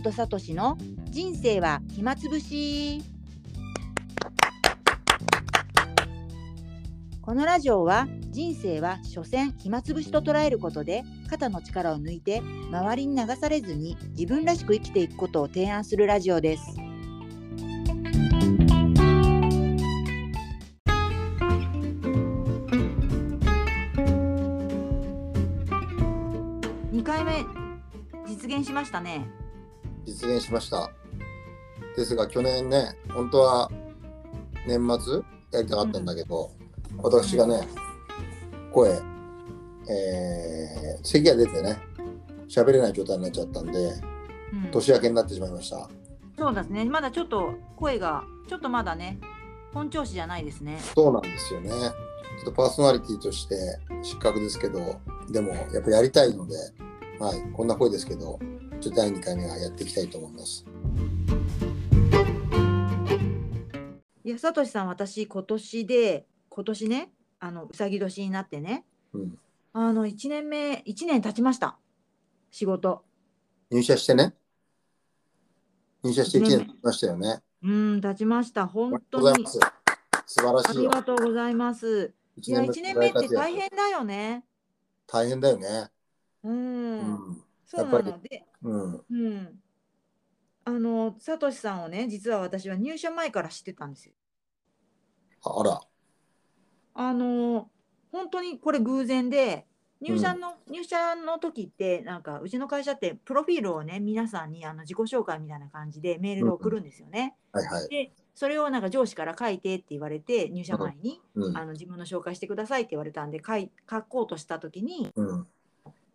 ーとサトシの人生は暇つぶしこのラジオは人生は所詮暇つぶしと捉えることで肩の力を抜いて周りに流されずに自分らしく生きていくことを提案するラジオです。2回目実現しましたね。実現しました。ですが去年ね、本当は年末やりたかったんだけど、私がね、声、えー、咳が出てね、喋れない状態になっちゃったんで、うん年明けになってしまいました。そうですね。まだちょっと声がちょっとまだね本調子じゃないですね。そうなんですよね。ちょっとパーソナリティとして失格ですけど、でもやっぱやりたいので、はい、こんな声ですけど、ちょっと第2回目はやっていきたいと思います。いや、さとしさん、私、今年で、今年ね、あの、うさぎ年になってね、うん、あの、1年目、1年経ちました。仕事。入社してね、入社して1年経ちましたよね。うん、経ちました。あり本当に。素晴らありしいよ。がとうございます。いや、1年目って大変だよね。大変だよね。うん。うん。そうなので、うん。うん。あの、さとしさんをね、実は私は入社前から知ってたんですよ。あら。あの本当にこれ偶然で入社の、入社の時ってなんかうちの会社ってプロフィールをね皆さんにあの自己紹介みたいな感じでメールで送るんですよね。はいはい。でそれをなんか上司から書いてって言われて入社前に、うん。あの自分の紹介してくださいって言われたんで書い書こうとした時にうん。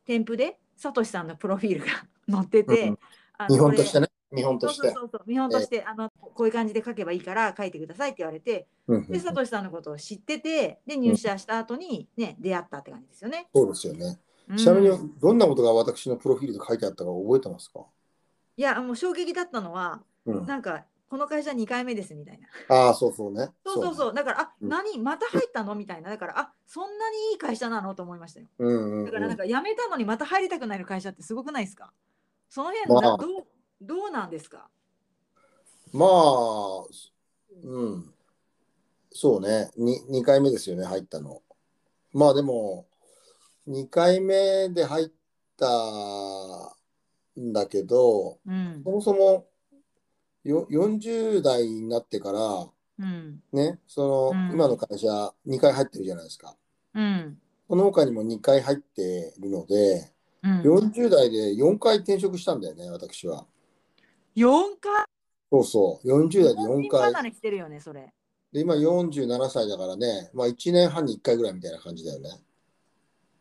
添付でさとしさんのプロフィールが 載ってて、うんあの見本としてね。ね。見本としてそうそう。見本として、あのこういう感じで書けばいいから書いてくださいって言われてうんで、さとしさんのことを知ってて、で、入社した後にね、出会ったって感じですよね。そうですよね。うんちなみに、どんなことが私のプロフィールで書いてあったか覚えてますか？いや、もう衝撃だったのは、うん。なんか、この会社2回目ですみたいな。ああ、そうそうね。う。そうそうそう。だから、あ、うん何また入ったの？みたいな。だから、あ、そんなにいい会社なの？と思いましたよ。うんうんうん。だから、なんか、辞めたのにまた入りたくなる会社ってすごくないですか？その辺、まあなどう、どうなんですか？まあ、うん。そうね。に2回目ですよね、入ったの。まあでも、2回目で入ったんだけど、うんそ。もそもよ40代になってから、うん。ね、その、うん今の会社2回入ってるじゃないですか。うん。その他にも2回入ってるので、うん。40代で4回転職したんだよね、私は。4回？そうそう、40代で4本人回。離れしてるよね、それ。で、今47歳だからね、まあ1年半に1回ぐらいみたいな感じだよね。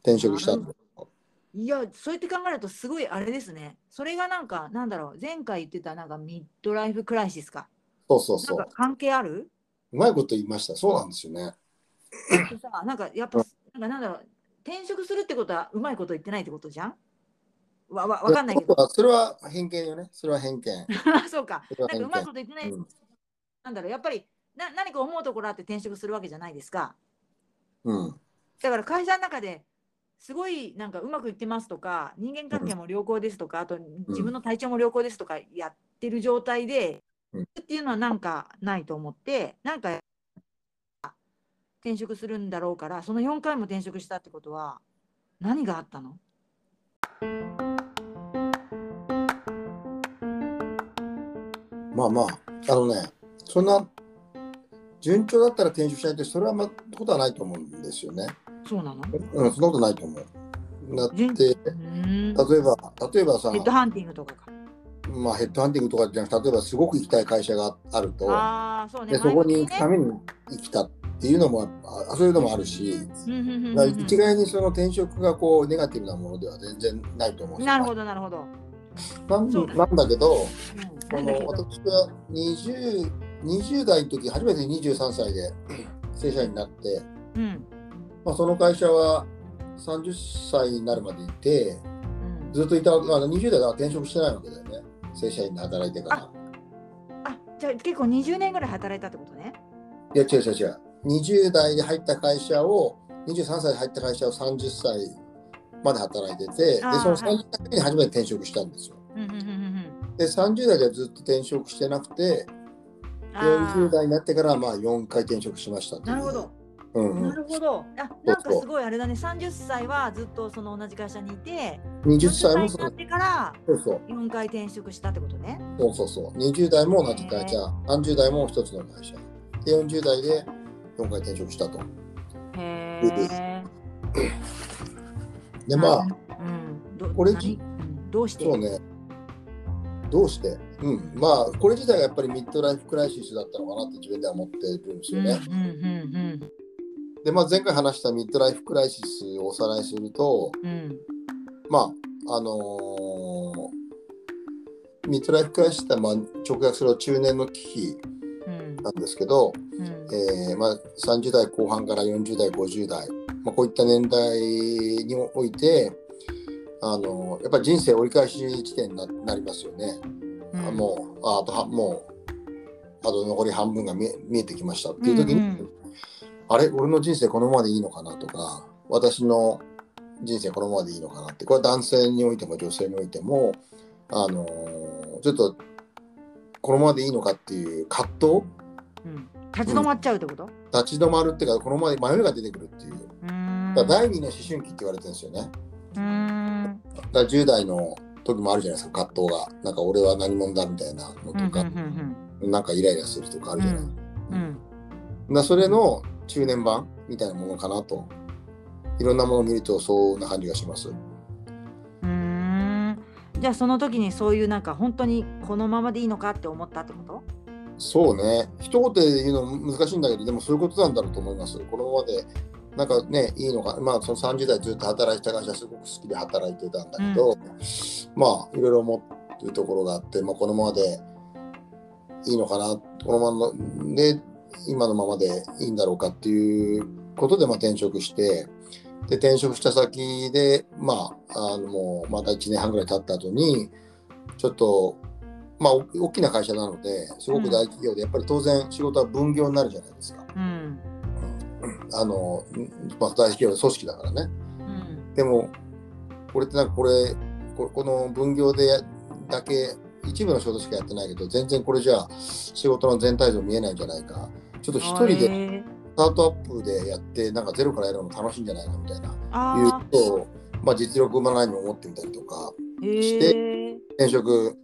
転職したんだよ。いや、そうやって考えるとすごいあれですね。それがなんか、なんだろう、前回言ってたなんかミッドライフクライシスか。そうそうそう。なんか関係ある？うまいこと言いました。そうなんですよね。さなんかやっぱ、なんかなんだろう、転職するってことはうまいこと言ってないってことじゃん？わわわかんないけど。それは偏見よね。それは偏見。そうか。なんかうまいこと言ってない。うんなんだろう、やっぱりな何か思うところあって転職するわけじゃないですか。うん。だから会社の中ですごいなんかうまくいってますとか人間関係も良好ですとか、あと自分の体調も良好ですとかやってる状態で、うん。っていうのはなんかないと思ってなんか転職するんだろうからその4回も転職したってことは何があったの？まあまあ、あのね、そんな順調だったら転職しないと、それはまあことはないと思うんですよね。そうなの？うん、そんなことないと思う。だって、順例えば、例えばさヘ、ッドハンティングとかか。まあヘッドハンティングとかじゃなくて、例えばすごく行きたい会社があると、ああ、そうね。でそこに行く前ために生きたっていうのも、あそういうのもあるし、一概にその転職がこうネガティブなものでは全然ないと思うしなるほど、なるほど。なんなんだけど、うの私は 20, 20代の時初めて23歳で正社員になって、うんまあ、その会社は30歳になるまでいてうん。ずっといた、まあ、20代は転職してないわけだよね。正社員で働いてから。あじゃあ結構20年ぐらい働いたってことね。いや違う違う違う。20代で入った会社を23歳で入った会社を30歳まで働いててでその30歳に初めて転職したんですよ。うんうんうんうんで30代ではずっと転職してなくてあー。40代になってからまあ4回転職しましたなるほど。うんう、なんるほど。あ、なんかすごいあれだね。30歳はずっとその同じ会社にいて、20 40歳もそなってからそうそう。4回転職したってことね。そうそうそう。20代も同じ会社。30代も一つの会社。で40代で4回転職したと。へえ。でまあうん、どこれ何？うん。どうして？そうね。どうして？うん。まあこれ自体がやっぱりミッドライフクライシスだったのかなって自分では思ってるんですよね、うんうんでまあ前回話したミッドライフクライシスをおさらいするとうん。うんまああのーミッドライフクライシスってまあ直訳すると中年の危機うん。なんですけど、うん。えーまあ、30代後半から40代50代、まあ、こういった年代においてあのやっぱり人生折り返し地点にななりますよね。うん。あもうああとはもうあと残り半分が見え見えてきましたっていう時に、うんうんあれ俺の人生このままでいいのかなとか私の人生このままでいいのかなって。これは男性においても女性においてもあのちょっとこのままでいいのかっていう葛藤？うん。立ち止まっちゃうってこと？立ち止まるっていうかこのままで迷いが出てくるっていう。うーん。だ第二の思春期って言われてるんですよね。うーん。だから10代の時もあるじゃないですか葛藤が。なんか俺は何者だみたいなのとか、うんなんかイライラするとかあるじゃない、うん。うん。だそれの中年版みたいなものかなと。いろんなものを見るとそんな感じがします。うーん。じゃあその時にそういうなんか本当にこのままでいいのかって思ったってこと？そうね。一言で言うの難しいんだけどでもそういうことなんだろうと思います。このままでなんかねいいのか。まあその30代ずっと働いてた会社すごく好きで働いてたんだけど、まあいろいろ思ってるところがあって、まあ、このままでいいのかな。このままので今のままでいいんだろうかっていうことでまあ転職してで転職した先でまああのもうまた1年半ぐらい経った後にちょっとまあお大きな会社なのですごく大企業でやっぱり当然仕事は分業になるじゃないですか。うんあのまあ、大企業の組織だからね。うんでも、これってなんかこれ、ここの分業でやだけ、一部の仕事しかやってないけど、全然これじゃあ仕事の全体像見えないんじゃないか。ちょっと一人でへスタートアップでやって、なんかゼロからやるのも楽しいんじゃないかみたいな、いうあことを、まあ実力生まないにも思ってみたりとか、してえ転職、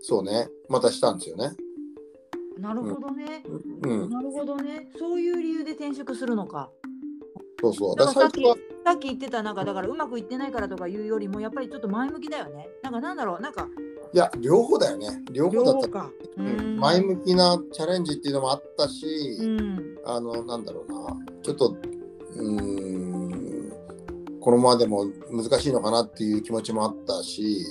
そうね、またしたんですよね。なるほどね、うん、なるほどね。そういう理由で転職するのか。そうそう。だかさっきさっき言ってたなんかだからうまくいってないからとかいうよりもやっぱりちょっと前向きだよね。なんかなんだろうなんかいや、両方だよね。両方だった。かうん前向きなチャレンジっていうのもあったし、うんあの、なんだろうな、ちょっと、うーん、このままでも難しいのかなっていう気持ちもあったし、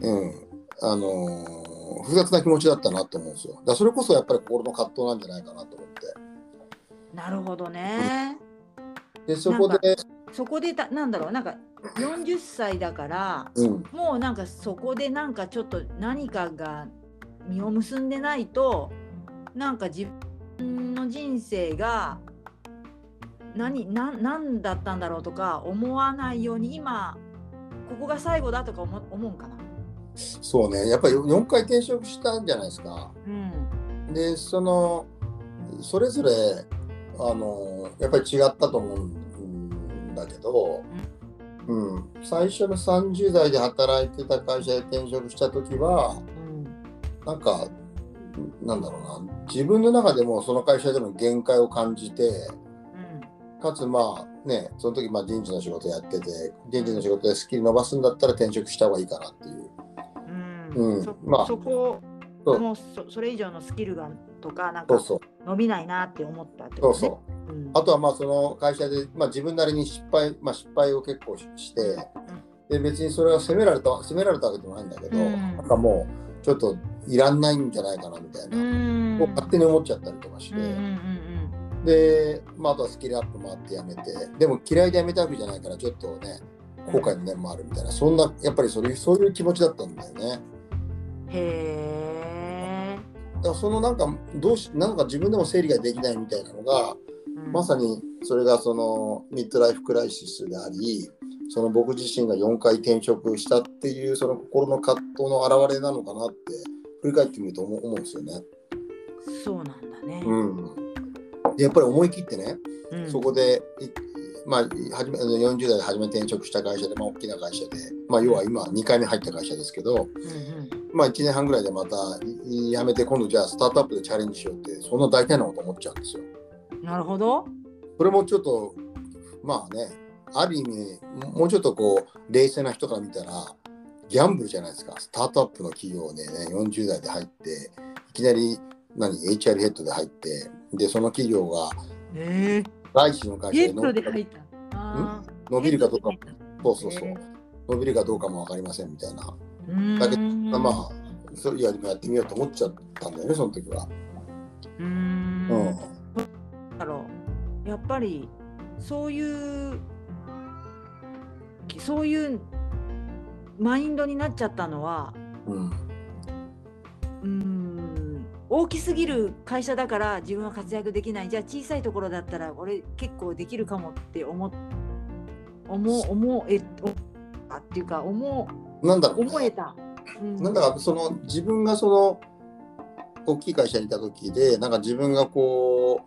うん、あのー複雑な気持ちだったなと思うんですよ。だそれこそやっぱり心の葛藤なんじゃないかなと思って。なるほどねで、そこで、そこでたなんだろうなんか40歳だからうん、もうなんかそこでなんかちょっと何かが実を結んでないとなんか自分の人生が何な何だったんだろうとか思わないように今ここが最後だとか思思うんかな？そうね、やっぱり4回転職したんじゃないですか。うんで、その、それぞれ、あの、やっぱり違ったと思うんだけど、うん、最初の30代で働いてた会社で転職した時は、うん。なんか、なんだろうな、自分の中でもその会社での限界を感じて、かつまあね、その時まあ人事の仕事やってて、人事の仕事でスキル伸ばすんだったら転職した方がいいかなっていう。うん。うん。そまあ。そこそう。もうそそれ以上のスキルがとかなんかそうそう。伸びないなって思ったってそうことね。そう。うんあとはまあその会社で、まあ、自分なりに失敗、まあ、失敗を結構しして、で別にそれは責められた責められたわけでもないんだけど、うんなんかもうちょっといらんないんじゃないかなみたいな、うんこう勝手に思っちゃったりとかして、うんうんうんで、まあ、あとはスキルアップもあってやめてでも嫌いでやめたわけじゃないからちょっとね後悔の念もあるみたいなそんなやっぱりそれそういう気持ちだったんだよね。うんへえ。だからそのなんかどうしなんか自分でも整理ができないみたいなのが、うんまさにそれがそのミッドライフクライシスでありその僕自身が4回転職したっていうその心の葛藤の表れなのかなって振り返ってみると思うんですよね。そうなんだね。うん、でやっぱり思い切ってね、うんそこで、いまあ、はじめ40代で初め転職した会社で、まあ、大きな会社で、まあ、要は今2回目入った会社ですけど、うんうんまあ、1年半ぐらいでまたい辞めて今度じゃあスタートアップでチャレンジしようってそんな大体なこと思っちゃうんですよ。なるほど。それもちょっとまあねある意味もうちょっとこう冷静な人から見たらギャンブルじゃないですか。スタートアップの企業でね40代で入っていきなり何 HR ヘッドで入ってでその企業がえ外資の会社で伸びドで入った。あー伸びるかどうかヘッドで入ったそう。そうそうへ伸びるかどうかも分かりませんみたいな、だけどまあそれやりもやってみようと思っちゃったんだよねその時は。うん。やっぱりそういうそういうマインドになっちゃったのはうん大きすぎる会社だから自分は活躍できない。じゃあ小さいところだったら俺結構できるかもって思っ思う思えあっていうか思なんだ思えた。うん。なんだかその自分がその大きい会社にいた時でなんか自分がこ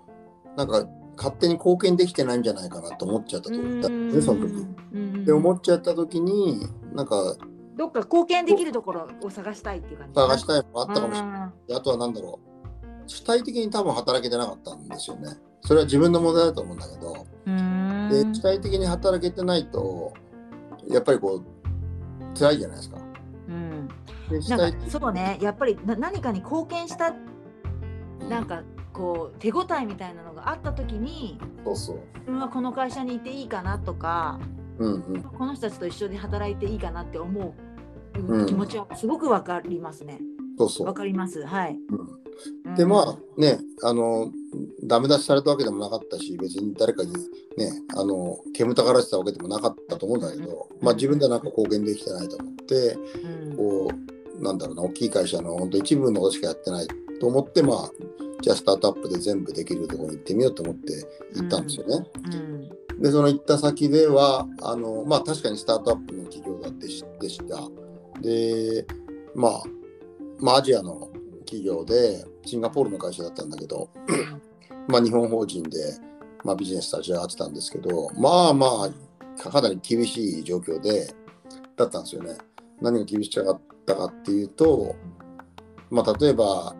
うなんか勝手に貢献できてないんじゃないかなと思っちゃったと思ったん。ですねその時。時で思っちゃった時になんかどっか貢献できるところを探したいっていう感じ探したいのがあったかもしれない。あとは何だろう。主体的に多分働けてなかったんですよね。それは自分の問題だと思うんだけど。で主体的に働けてないとやっぱりこう辛いじゃないですか。うん。なんかそうね。やっぱりな何かに貢献したなんかこう手応えみたいなのがあった時にそうそう。自分はこの会社にいていいかなとかうんうん。この人たちと一緒に働いていいかなって思ううん気持ちはすごくわかりますね。そうそうわ。かります。はい。うんでまあねあのダメ出しされたわけでもなかったし別に誰かにねあの煙たがらせたわけでもなかったと思うんだけど、まあ、自分ではなんか貢献できてないと思ってうんこうなんだろうな大きい会社の本当一部のことしかやってないと思ってまあじゃあスタートアップで全部できるところに行ってみようと思って行ったんですよね。うんでその行った先ではあのまあ確かにスタートアップの企業だってしでした。でまあまあアジアの企業でシンガポールの会社だったんだけど、まあ、日本法人で、まあ、ビジネス立ち上がってたんですけどまあまあかなり厳しい状況でだったんですよね。何が厳しかったかっていうと、まあ、例えば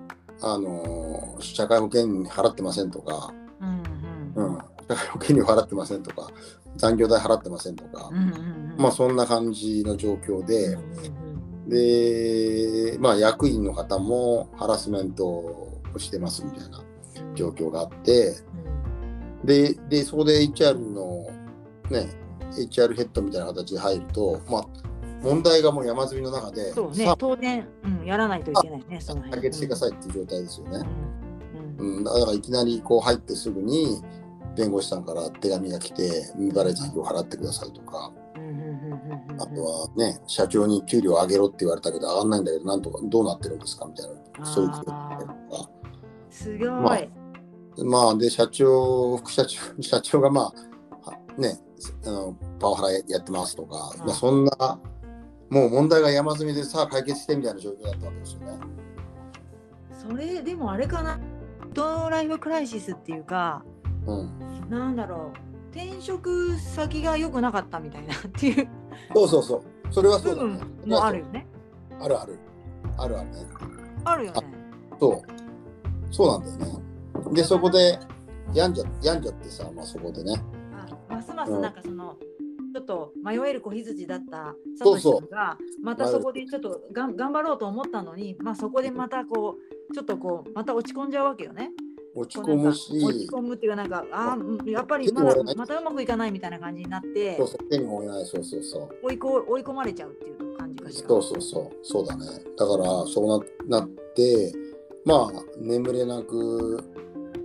あの社会保険払ってませんとか、うんうん。うん、社会保険料払ってませんとか残業代払ってませんとか、うんうんうん。まあそんな感じの状況で。で、まあ、役員の方もハラスメントをしてますみたいなうん状況があって、うん。で、でそこで HR の、ね、HR ヘッドみたいな形で入ると、まあ、問題がもう山積みの中で、そうねさ当然、うん、やらないといけないねそのあ辺解決してくださいっていう状態ですよね。うんうんうん、だからいきなりこう入ってすぐに弁護士さんから手紙が来て、未払い残業払ってくださいとか、うんうんうんうんうん。あとはね、社長に給料上げろって言われたけど、上がんないんだけど、なんとかどうなってるんですかみたいな、そういうこととか。すごい、まあまあ、で、社長、副社長、社長がまあ、はね、あのパワハラやってますとか、うんまあ、そんな、もう問題が山積みでさあ解決してみたいな状況だったわけですよね。それでもあれかなドライフクライシスっていうかうん。なんだろう転職先が良くなかったみたいな っていうそうそうそう。それはそうだね。もあるよねあるある。あるあるね。あるよねそう。そうなんだよね。で、そこで、病んじゃ病んじゃってさ、まあそこでね。あますますなんかその、ちょっと迷える子羊だったそうそうサトシさんがまたそこでちょっとがん頑張ろうと思ったのに、まあ、そこでまたこうちょっとこうまた落ち込んじゃうわけよね。落ち込むし、落ち込むっていうかなんかあーやっぱりまだまたうまくいかないみたいな感じになってそうそう、手に負えない、そうそうそう。追いこ追い込まれちゃうっていう感じかしら。そうそうそう、そうだね。だから、そうななって、まあ、眠れなく、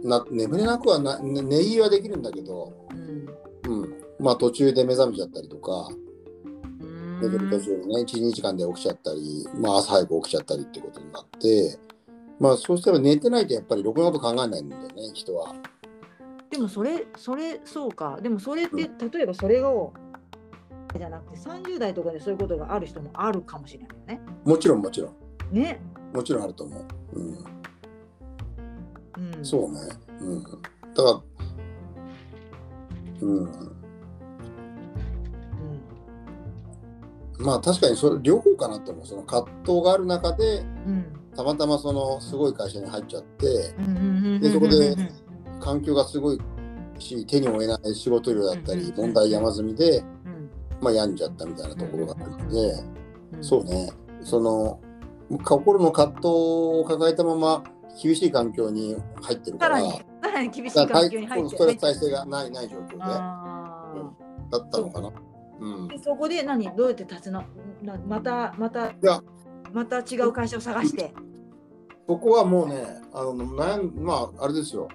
な眠れなくはな、ね、寝入りはできるんだけど。まあ、途中で目覚めちゃったりとか、うー寝てる途中でね、1、2時間で起きちゃったり、まあ、朝早く起きちゃったりってことになって、まあ、そうしたら寝てないとやっぱりろくなこと考えないんだよね、人は。でもそれそれそうか。でもそれって例えばそれをじゃなくて30代とかでそういうことがある人もあるかもしれないよね。もちろんもちろん。ね。もちろんあると思う、うん、うん、そうね、うん、だからうんまあ確かにそれ両方かなと思う。その葛藤がある中でうん。たまたまそのすごい会社に入っちゃってうんでそこでうん環境がすごいし手に負えない仕事量だったりうん問題山積みで、うん。まあ、病んじゃったみたいなところがあるので、うんそうね。その心の葛藤を抱えたまま厳しい環境に入ってるからさらに、厳しい環境に入ってストレス耐性がないない状況で。だったのかな。うん、でそこで何どうやって立つの？なまたまたいや。また違う会社を探して。そこはもうね、あの悩んまあ、あれですよ、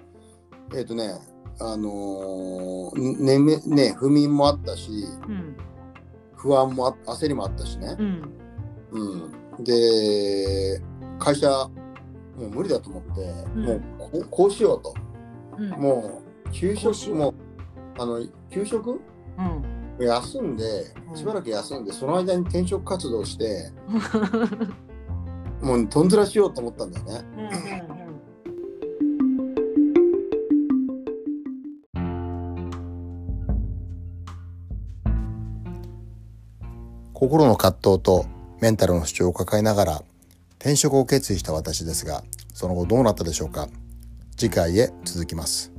えっ、とね、あのーねねね、不眠もあったし、うん不安もあ焦りもあったしね。う、ん。うん、で、会社、もう無理だと思って、うん。もうこうこうしようと、うん。もう給食も、あの給食うん休んでう、ん。しばらく休んで、その間に転職活動して、もうとんずらしようと思ったんだよね。心の葛藤とメンタルの主張を抱えながら転職を決意した私ですがその後どうなったでしょうか。次回へ続きます